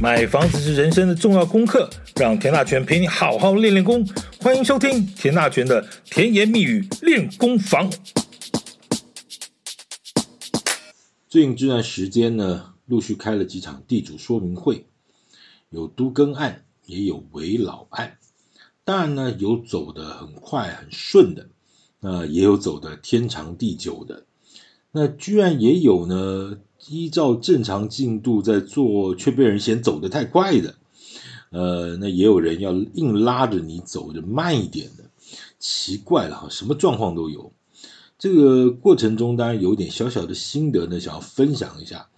买房子是人生的重要功课，让田大权陪你好好练练功。欢迎收听田大权的甜言蜜语练功房。最近这段时间呢，陆续开了几场地主说明会，有都更案，也有危老案。当然呢，有走得很快很顺的，那也有走得天长地久的。那居然也有呢，依照正常进度在做，却被人嫌走得太快的。呃，那也有人要硬拉着你走得慢一点的，奇怪了哈，什么状况都有。这个过程中当然有点小小的心得呢，想要分享一下。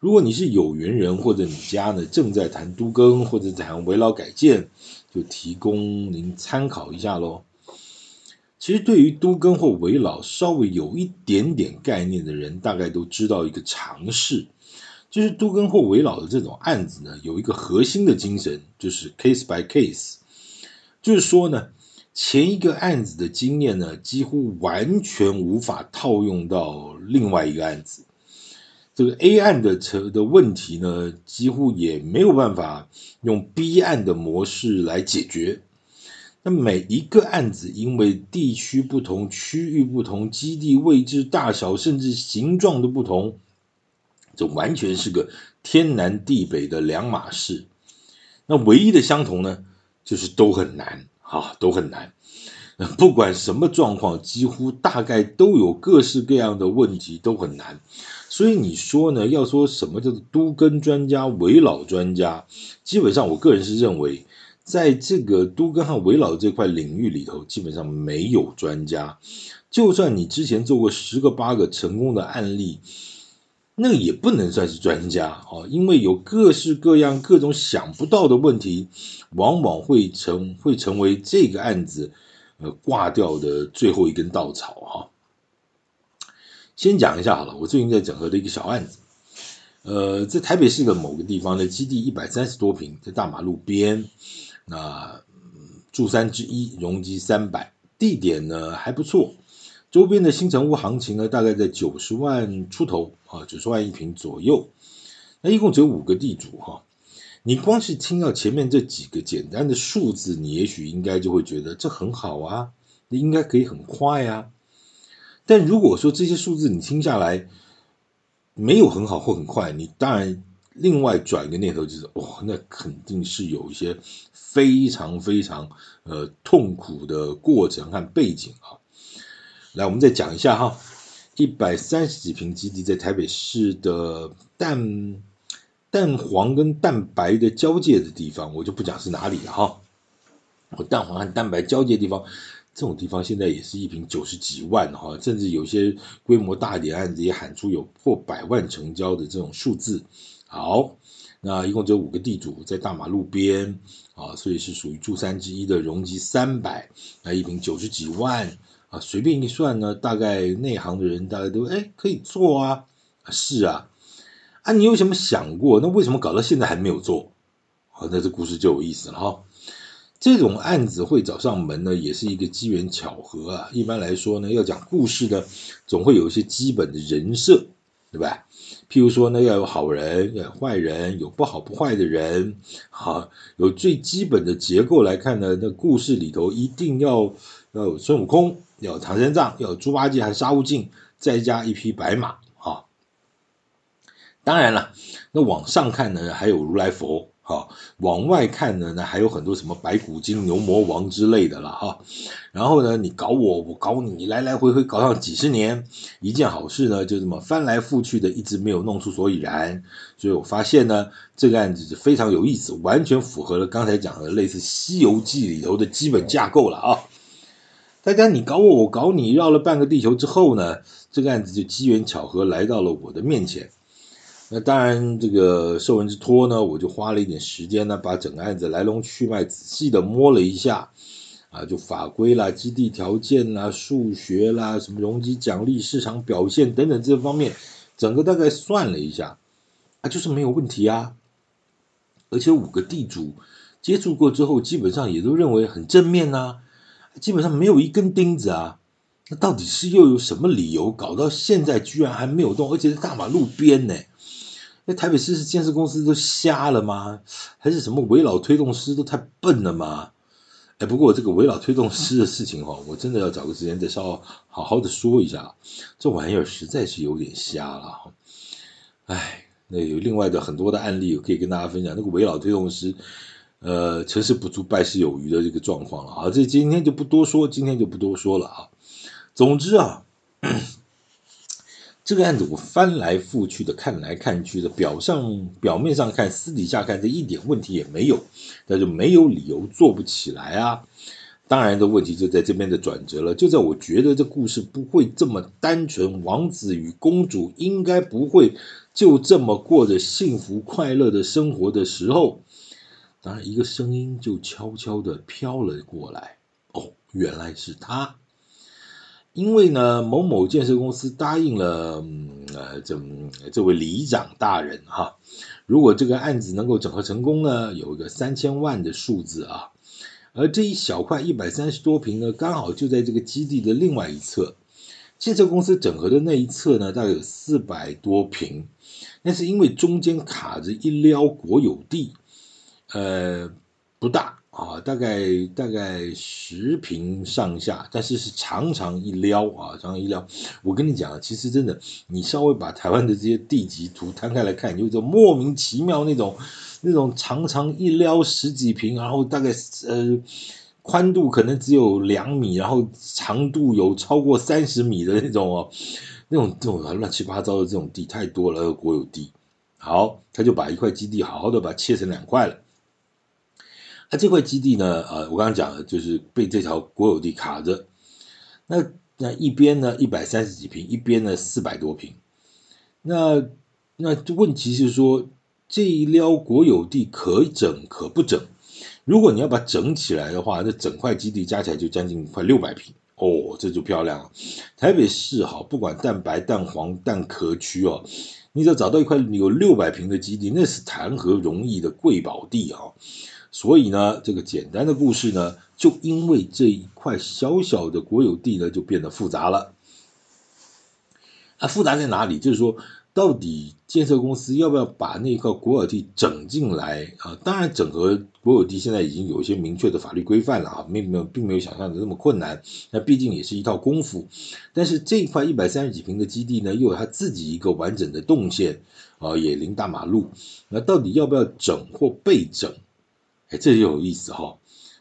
如果你是有缘人，或者你家呢正在谈都更或者谈围老改建，就提供您参考一下喽。其实对于都更或危老稍微有一点点概念的人，大概都知道一个常识，就是都更或危老的这种案子呢，有一个核心的精神，就是 case by case，就是说呢，前一个案子的经验呢，几乎完全无法套用到另外一个案子，这个 A 案的车的问题呢，几乎也没有办法用 B 案的模式来解决。那每一个案子，因为地区不同、区域不同、基地位置大小，甚至形状的不同，这完全是个天南地北的两码事。那唯一的相同呢，就是都很难啊，都很难。不管什么状况，几乎大概都有各式各样的问题，都很难。所以你说呢？要说什么叫做都跟专家、危老专家，基本上我个人是认为。在这个都更和危老这块领域里头，基本上没有专家。就算你之前做过十个八个成功的案例，那也不能算是专家啊，因为有各式各样、各种想不到的问题，往往会成会成为这个案子呃挂掉的最后一根稻草哈。先讲一下好了，我最近在整合的一个小案子，呃，在台北市的某个地方的基地一百三十多平，在大马路边。那住三之一，容积三百，地点呢还不错，周边的新城屋行情呢大概在九十万出头啊，九十万一平左右。那一共只有五个地主哈，你光是听到前面这几个简单的数字，你也许应该就会觉得这很好啊，你应该可以很快啊。但如果说这些数字你听下来没有很好或很快，你当然。另外转一个念头就是，哦，那肯定是有一些非常非常呃痛苦的过程和背景啊。来，我们再讲一下哈，一百三十几平基地在台北市的蛋蛋黄跟蛋白的交界的地方，我就不讲是哪里了哈。蛋黄和蛋白交界的地方，这种地方现在也是一坪九十几万哈，甚至有些规模大一点案子也喊出有破百万成交的这种数字。好，那一共只有五个地主在大马路边啊，所以是属于住三之一的，容积三百，那一平九十几万啊，随便一算呢，大概内行的人大概都哎可以做啊，是啊，啊你有什么想过，那为什么搞到现在还没有做？好，那这故事就有意思了哈。这种案子会找上门呢，也是一个机缘巧合啊。一般来说呢，要讲故事呢，总会有一些基本的人设。对吧？譬如说呢，要有好人，要有坏人，有不好不坏的人，好，有最基本的结构来看呢，那故事里头一定要要有孙悟空，要有唐三藏，要有猪八戒还沙悟净，再加一匹白马，哈。当然了，那往上看呢，还有如来佛。好，往外看呢，那还有很多什么白骨精、牛魔王之类的了哈。然后呢，你搞我，我搞你，来来回回搞上几十年，一件好事呢，就这么翻来覆去的，一直没有弄出所以然。所以我发现呢，这个案子是非常有意思，完全符合了刚才讲的类似《西游记》里头的基本架构了啊。大家你搞我，我搞你，绕了半个地球之后呢，这个案子就机缘巧合来到了我的面前。那当然，这个受人之托呢，我就花了一点时间呢，把整个案子来龙去脉仔细的摸了一下，啊，就法规啦、基地条件啦、数学啦、什么容积奖励、市场表现等等这方面，整个大概算了一下，啊，就是没有问题啊。而且五个地主接触过之后，基本上也都认为很正面呐，基本上没有一根钉子啊。那到底是又有什么理由搞到现在居然还没有动，而且是大马路边呢？那台北市是建设公司都瞎了吗？还是什么危老推动师都太笨了吗？哎，不过这个危老推动师的事情哈，我真的要找个时间再稍好好的说一下。这玩意儿实在是有点瞎了哈。哎，那有另外的很多的案例可以跟大家分享。那个危老推动师，呃，成事不足败事有余的这个状况了啊。这今天就不多说，今天就不多说了啊。总之啊。这个案子我翻来覆去的看来看去的，表上表面上看，私底下看，这一点问题也没有，那就没有理由做不起来啊。当然的问题就在这边的转折了，就在我觉得这故事不会这么单纯，王子与公主应该不会就这么过着幸福快乐的生活的时候，当然一个声音就悄悄地飘了过来，哦，原来是他。因为呢，某某建设公司答应了，呃，这这位里长大人哈，如果这个案子能够整合成功呢，有一个三千万的数字啊，而这一小块一百三十多平呢，刚好就在这个基地的另外一侧，建设公司整合的那一侧呢，大概有四百多平，那是因为中间卡着一撩国有地，呃，不大。啊，大概大概十平上下，但是是长长一撩啊，长长一撩。我跟你讲，其实真的，你稍微把台湾的这些地籍图摊开来看，有一种莫名其妙那种那种长长一撩十几平，然后大概呃宽度可能只有两米，然后长度有超过三十米的那种哦，那种这种乱七八糟的这种地太多了，国有地。好，他就把一块基地好好的把它切成两块了。那、这块基地呢？呃，我刚刚讲的就是被这条国有地卡着。那那一边呢，一百三十几平，一边呢，四百多平。那那问题是说，这一撩国有地可整可不整。如果你要把整起来的话，那整块基地加起来就将近快六百平哦，这就漂亮了。台北市好，不管蛋白、蛋黄、蛋壳区哦，你只要找到一块有六百平的基地，那是谈何容易的贵宝地啊！所以呢，这个简单的故事呢，就因为这一块小小的国有地呢，就变得复杂了。啊，复杂在哪里？就是说，到底建设公司要不要把那块国有地整进来啊？当然，整合国有地现在已经有一些明确的法律规范了啊，并没有并没有想象的那么困难。那毕竟也是一套功夫。但是这一块一百三十几平的基地呢，又有它自己一个完整的动线啊，也临大马路。那到底要不要整或被整？哎，这就有意思哈、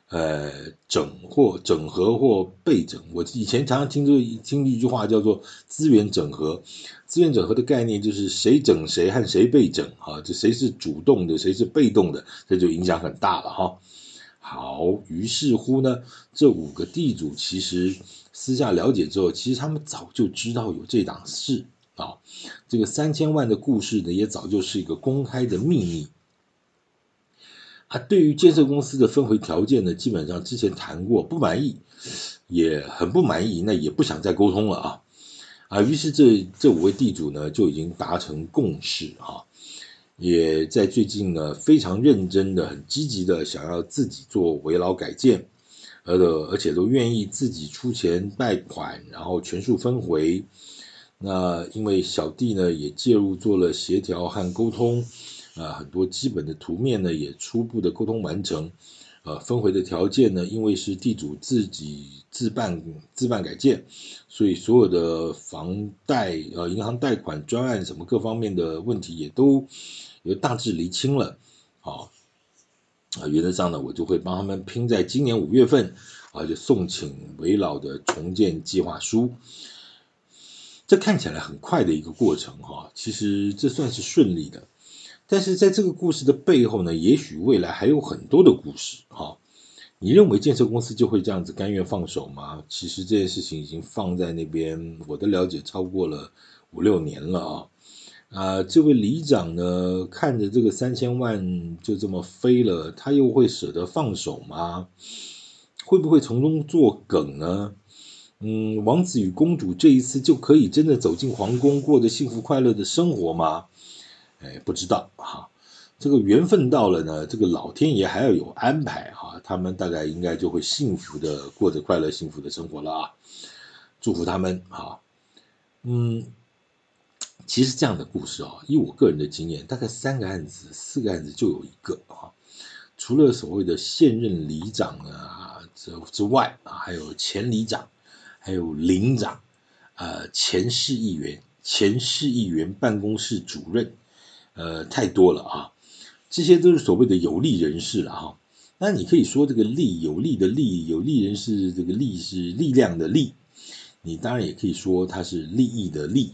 呃，整或整合或被整，我以前常常听这听一句话叫做资源整合，资源整合的概念就是谁整谁和谁被整啊，这谁是主动的，谁是被动的，这就影响很大了哈。好，于是乎呢，这五个地主其实私下了解之后，其实他们早就知道有这档事啊，这个三千万的故事呢，也早就是一个公开的秘密。啊，对于建设公司的分回条件呢，基本上之前谈过，不满意，也很不满意，那也不想再沟通了啊啊，于是这这五位地主呢就已经达成共识啊，也在最近呢非常认真的、很积极的想要自己做围老改建，而而且都愿意自己出钱贷款，然后全数分回。那因为小弟呢也介入做了协调和沟通。啊，很多基本的图面呢也初步的沟通完成，呃，分回的条件呢，因为是地主自己自办自办改建，所以所有的房贷呃银行贷款专案什么各方面的问题也都也大致厘清了，啊，啊原则上呢我就会帮他们拼在今年五月份啊就送请韦老的重建计划书，这看起来很快的一个过程哈，其实这算是顺利的。但是在这个故事的背后呢，也许未来还有很多的故事哈。你认为建设公司就会这样子甘愿放手吗？其实这件事情已经放在那边，我的了解超过了五六年了啊。啊，这位里长呢，看着这个三千万就这么飞了，他又会舍得放手吗？会不会从中作梗呢？嗯，王子与公主这一次就可以真的走进皇宫，过着幸福快乐的生活吗？哎，不知道哈，这个缘分到了呢，这个老天爷还要有安排哈，他们大概应该就会幸福的过着快乐幸福的生活了啊，祝福他们哈。嗯，其实这样的故事啊，以我个人的经验，大概三个案子、四个案子就有一个啊。除了所谓的现任里长啊之之外啊，还有前里长，还有邻长，呃，前市议员、前市议员办公室主任，呃，太多了啊。这些都是所谓的有利人士了哈。那你可以说这个利有利的利，有利人士这个利是力量的利，你当然也可以说它是利益的利。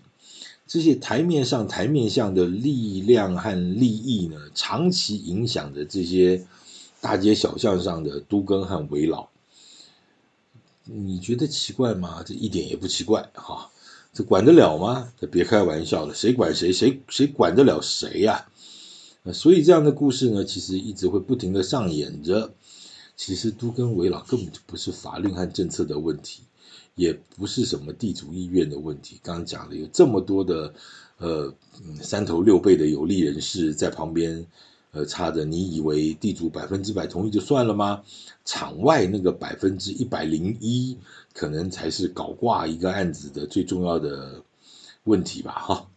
这些台面上、台面下的力量和利益呢，长期影响着这些大街小巷上的都更和危老。你觉得奇怪吗？这一点也不奇怪哈。这管得了吗？这别开玩笑了，谁管谁？谁谁管得了谁呀？所以这样的故事呢，其实一直会不停的上演着。其实都更危老根本就不是法律和政策的问题，也不是什么地主意愿的问题。刚刚讲了有这么多的呃三头六臂的有利人士在旁边呃差着，你以为地主百分之百同意就算了吗？场外那个百分之一百零一，可能才是搞挂一个案子的最重要的问题吧？哈，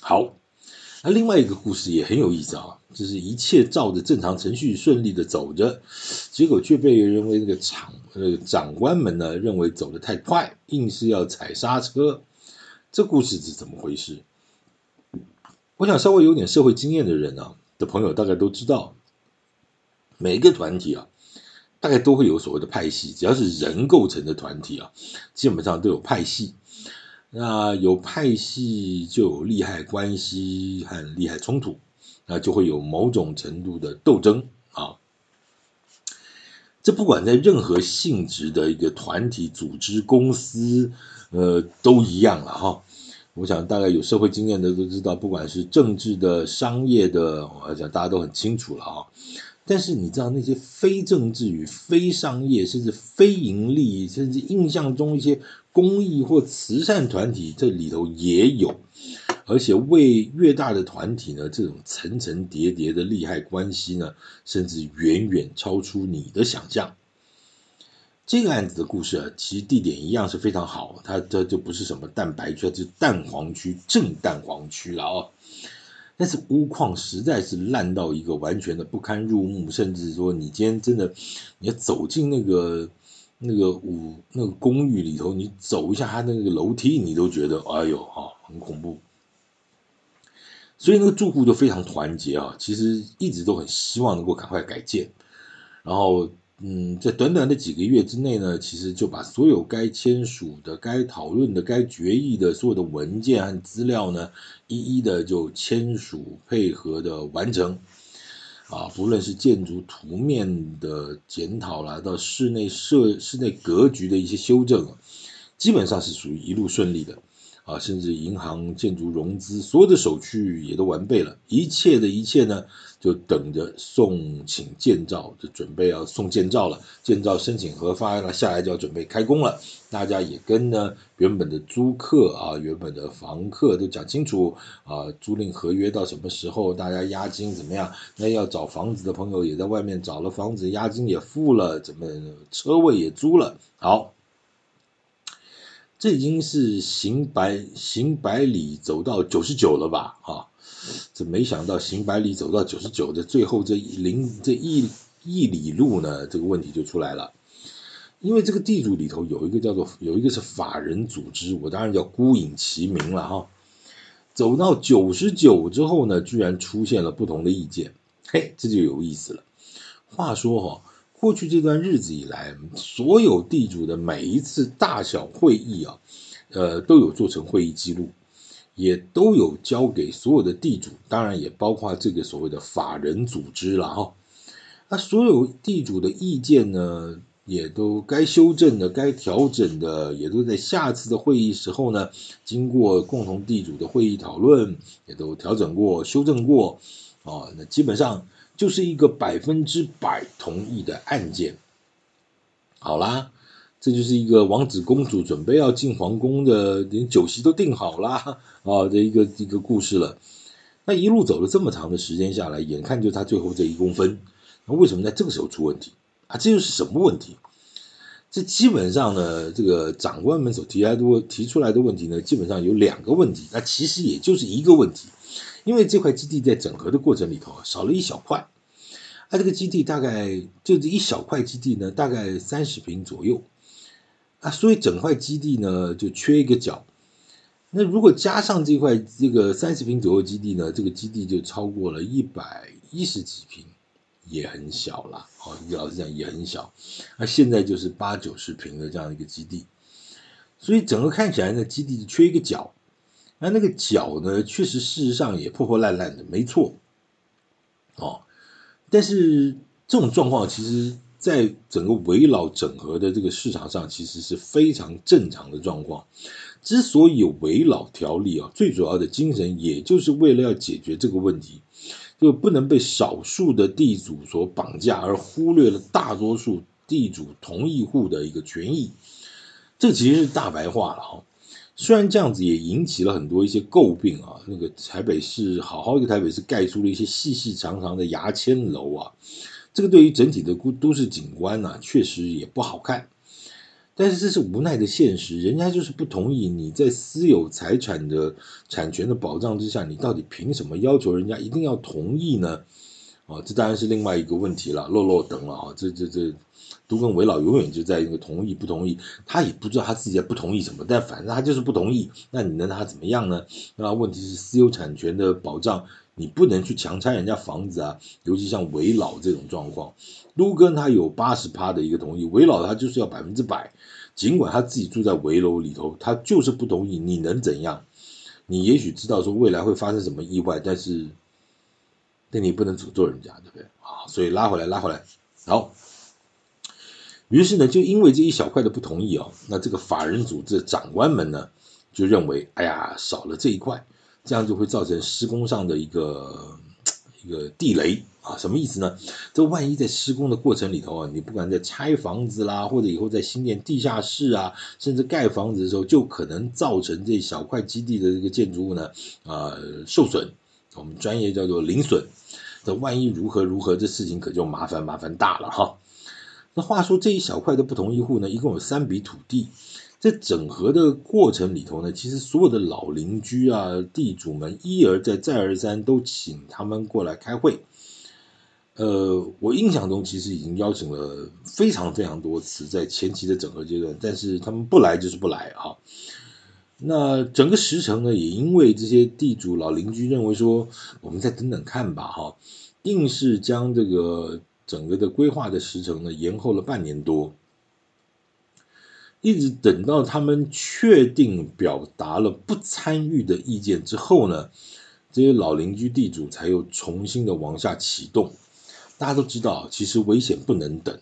好。那另外一个故事也很有意思啊，就是一切照着正常程序顺利的走着，结果却被认为那个长呃长官们呢认为走得太快，硬是要踩刹车。这故事是怎么回事？我想稍微有点社会经验的人啊的朋友大概都知道，每一个团体啊，大概都会有所谓的派系，只要是人构成的团体啊，基本上都有派系。那有派系就有利害关系和利害冲突，那就会有某种程度的斗争啊。这不管在任何性质的一个团体、组织、公司，呃，都一样了哈。我想大概有社会经验的都知道，不管是政治的、商业的，我想大家都很清楚了啊。但是你知道那些非政治与非商业，甚至非盈利，甚至印象中一些公益或慈善团体，这里头也有，而且为越大的团体呢，这种层层叠叠的利害关系呢，甚至远远超出你的想象。这个案子的故事啊，其实地点一样是非常好，它这就不是什么蛋白区，这是蛋黄区，正蛋黄区了哦。但是屋况实在是烂到一个完全的不堪入目，甚至说你今天真的你走进那个那个五那个公寓里头，你走一下它那个楼梯，你都觉得哎呦啊很恐怖。所以那个住户就非常团结啊，其实一直都很希望能够赶快改建，然后。嗯，在短短的几个月之内呢，其实就把所有该签署的、该讨论的、该决议的所有的文件和资料呢，一一的就签署配合的完成。啊，不论是建筑图面的检讨啦，到室内设、室内格局的一些修正，基本上是属于一路顺利的。啊，甚至银行建筑融资所有的手续也都完备了，一切的一切呢，就等着送请建造，就准备要送建造了。建造申请核发了下来，就要准备开工了。大家也跟呢原本的租客啊，原本的房客都讲清楚啊，租赁合约到什么时候，大家押金怎么样？那要找房子的朋友也在外面找了房子，押金也付了，怎么车位也租了，好。这已经是行百行百里走到九十九了吧？啊，这没想到行百里走到九十九的最后这一零这一一里路呢，这个问题就出来了。因为这个地主里头有一个叫做有一个是法人组织，我当然叫孤影其名了哈。走到九十九之后呢，居然出现了不同的意见，嘿，这就有意思了。话说哈。过去这段日子以来，所有地主的每一次大小会议啊，呃，都有做成会议记录，也都有交给所有的地主，当然也包括这个所谓的法人组织了哈。那所有地主的意见呢，也都该修正的、该调整的，也都在下次的会议时候呢，经过共同地主的会议讨论，也都调整过、修正过啊。那基本上。就是一个百分之百同意的案件，好啦，这就是一个王子公主准备要进皇宫的，连酒席都订好啦 啊的一个一个故事了。那一路走了这么长的时间下来，眼看就他最后这一公分，那为什么在这个时候出问题啊？这又是什么问题？这基本上呢，这个长官们所提来的问提出来的问题呢，基本上有两个问题，那其实也就是一个问题，因为这块基地在整合的过程里头少了一小块，它这个基地大概就这一小块基地呢，大概三十平左右，啊，所以整块基地呢就缺一个角。那如果加上这块这个三十平左右基地呢，这个基地就超过了一百一十几平，也很小了。哦，老实讲也很小。那现在就是八九十平的这样一个基地，所以整个看起来呢，基地缺一个角。那那个脚呢，确实事实上也破破烂烂的，没错。哦，但是这种状况其实在整个围老整合的这个市场上，其实是非常正常的状况。之所以有围老条例啊，最主要的精神也就是为了要解决这个问题，就不能被少数的地主所绑架，而忽略了大多数地主同意户的一个权益。这其实是大白话了哈。虽然这样子也引起了很多一些诟病啊，那个台北市好好一个台北市盖出了一些细细长长的牙签楼啊，这个对于整体的都都市景观呢，确实也不好看。但是这是无奈的现实，人家就是不同意你在私有财产的产权的保障之下，你到底凭什么要求人家一定要同意呢？哦，这当然是另外一个问题了，落落等了啊，这这这都更危老永远就在那个同意不同意，他也不知道他自己在不同意什么，但反正他就是不同意，那你能拿他怎么样呢？那问题是私有产权的保障，你不能去强拆人家房子啊，尤其像危老这种状况。都跟他有八十趴的一个同意，危老他就是要百分之百。尽管他自己住在围楼里头，他就是不同意。你能怎样？你也许知道说未来会发生什么意外，但是，那你不能诅咒人家，对不对？啊，所以拉回来，拉回来。好，于是呢，就因为这一小块的不同意哦，那这个法人组织的长官们呢，就认为，哎呀，少了这一块，这样就会造成施工上的一个一个地雷。啊，什么意思呢？这万一在施工的过程里头啊，你不管在拆房子啦，或者以后在新建地下室啊，甚至盖房子的时候，就可能造成这小块基地的这个建筑物呢，啊、呃，受损。我们专业叫做零损。这万一如何如何，这事情可就麻烦麻烦大了哈。那话说这一小块的不同一户呢，一共有三笔土地，在整合的过程里头呢，其实所有的老邻居啊、地主们一而再、再而三都请他们过来开会。呃，我印象中其实已经邀请了非常非常多次，在前期的整合阶段，但是他们不来就是不来啊。那整个时程呢，也因为这些地主老邻居认为说，我们再等等看吧，哈，硬是将这个整个的规划的时程呢延后了半年多，一直等到他们确定表达了不参与的意见之后呢，这些老邻居地主才又重新的往下启动。大家都知道，其实危险不能等，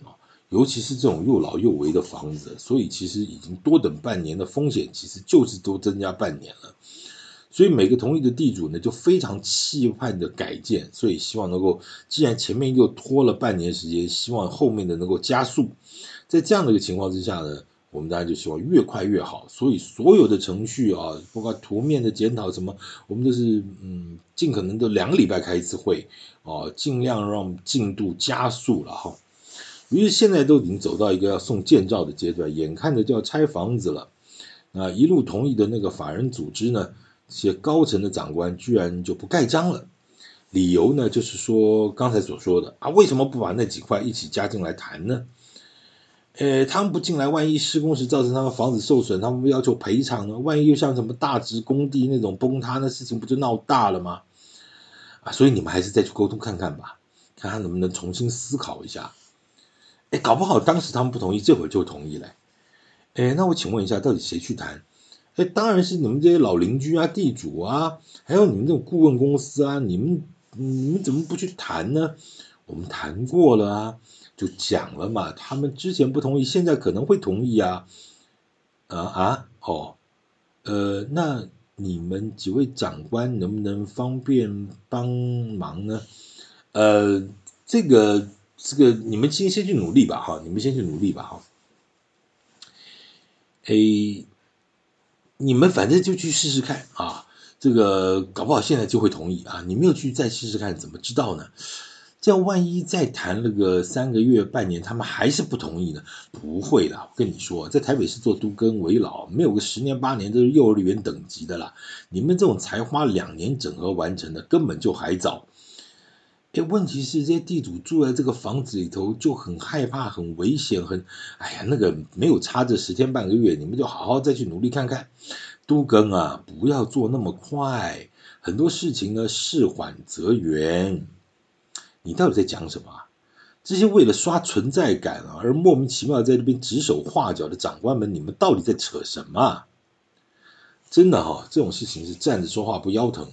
尤其是这种又老又危的房子，所以其实已经多等半年的风险，其实就是多增加半年了。所以每个同意的地主呢，就非常期盼的改建，所以希望能够，既然前面又拖了半年时间，希望后面的能够加速。在这样的一个情况之下呢，我们大家就希望越快越好，所以所有的程序啊，包括图面的检讨什么，我们都是嗯，尽可能的两个礼拜开一次会啊，尽量让进度加速了哈。于是现在都已经走到一个要送建造的阶段，眼看着就要拆房子了，那一路同意的那个法人组织呢，这些高层的长官居然就不盖章了，理由呢就是说刚才所说的啊，为什么不把那几块一起加进来谈呢？呃，他们不进来，万一施工时造成他们房子受损，他们不要求赔偿呢？万一又像什么大直工地那种崩塌，那事情不就闹大了吗？啊，所以你们还是再去沟通看看吧，看看能不能重新思考一下。哎，搞不好当时他们不同意，这会儿就同意了。哎，那我请问一下，到底谁去谈？哎，当然是你们这些老邻居啊、地主啊，还有你们这种顾问公司啊，你们你们怎么不去谈呢？我们谈过了啊。就讲了嘛，他们之前不同意，现在可能会同意啊，啊啊哦，呃，那你们几位长官能不能方便帮忙呢？呃，这个这个你们先先去努力吧，哈，你们先去努力吧，哈。哎，你们反正就去试试看啊，这个搞不好现在就会同意啊，你没有去再试试看，怎么知道呢？这样万一再谈了个三个月、半年，他们还是不同意呢？不会的，我跟你说，在台北市做都更为老，没有个十年八年都是幼儿园等级的啦。你们这种才花两年整合完成的，根本就还早。哎，问题是这些地主住在这个房子里头就很害怕、很危险、很……哎呀，那个没有差这十天半个月，你们就好好再去努力看看。都更啊，不要做那么快，很多事情呢，事缓则圆。你到底在讲什么？这些为了刷存在感啊，而莫名其妙在这边指手画脚的长官们，你们到底在扯什么？真的哈，这种事情是站着说话不腰疼。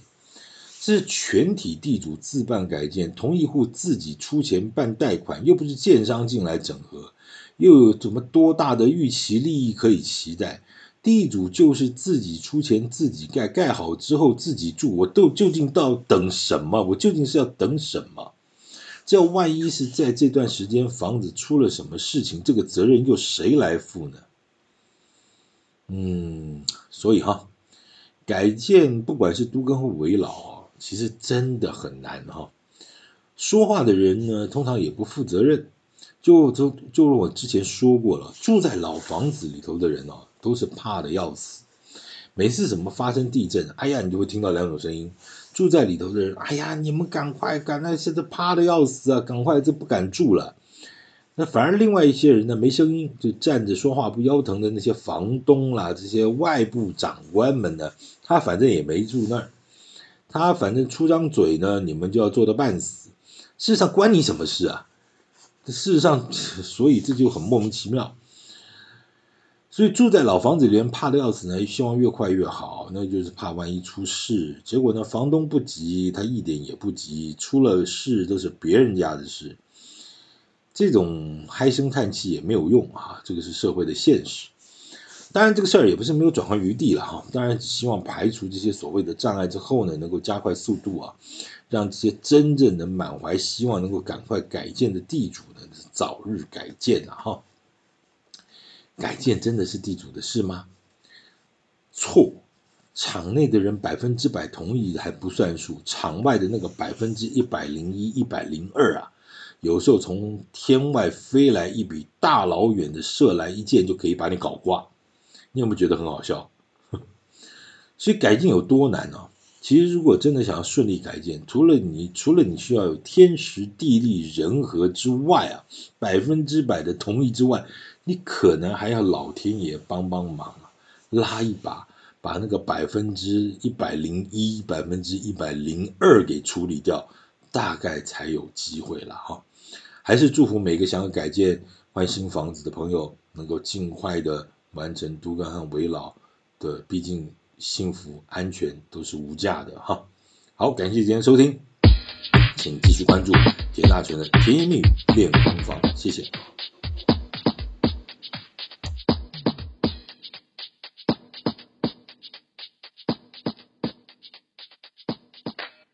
这是全体地主自办改建，同一户自己出钱办贷款，又不是建商进来整合，又有什么多大的预期利益可以期待？地主就是自己出钱自己盖，盖好之后自己住，我都究竟到等什么？我究竟是要等什么？这万一是在这段时间房子出了什么事情，这个责任又谁来负呢？嗯，所以哈，改建不管是都更或危老，其实真的很难哈。说话的人呢，通常也不负责任。就就就如我之前说过了，住在老房子里头的人哦。都是怕的要死，每次什么发生地震，哎呀，你就会听到两种声音：住在里头的人，哎呀，你们赶快赶，那现在怕的要死啊，赶快就不敢住了。那反而另外一些人呢，没声音，就站着说话不腰疼的那些房东啦，这些外部长官们呢，他反正也没住那儿，他反正出张嘴呢，你们就要做到半死。事实上关你什么事啊？事实上，所以这就很莫名其妙。所以住在老房子里面怕的要死呢，希望越快越好，那就是怕万一出事。结果呢，房东不急，他一点也不急，出了事都是别人家的事。这种唉声叹气也没有用啊，这个是社会的现实。当然，这个事儿也不是没有转换余地了哈。当然，希望排除这些所谓的障碍之后呢，能够加快速度啊，让这些真正的满怀希望能够赶快改建的地主呢，早日改建了哈。改建真的是地主的事吗？错，场内的人百分之百同意还不算数，场外的那个百分之一百零一、一百零二啊，有时候从天外飞来一笔大老远的射来一箭就可以把你搞挂，你有没有觉得很好笑？所以改建有多难呢、其实如果真的想要顺利改建，除了你除了你需要有天时地利人和之外啊，百分之百的同意之外。你可能还要老天爷帮帮忙啊，拉一把，把那个百分之一百零一、百分之一百零二给处理掉，大概才有机会了哈。还是祝福每个想要改建换新房子的朋友，能够尽快的完成都跟和维老的，毕竟幸福安全都是无价的哈。好，感谢今天收听，请继续关注田大全的甜言蜜语练功房，谢谢。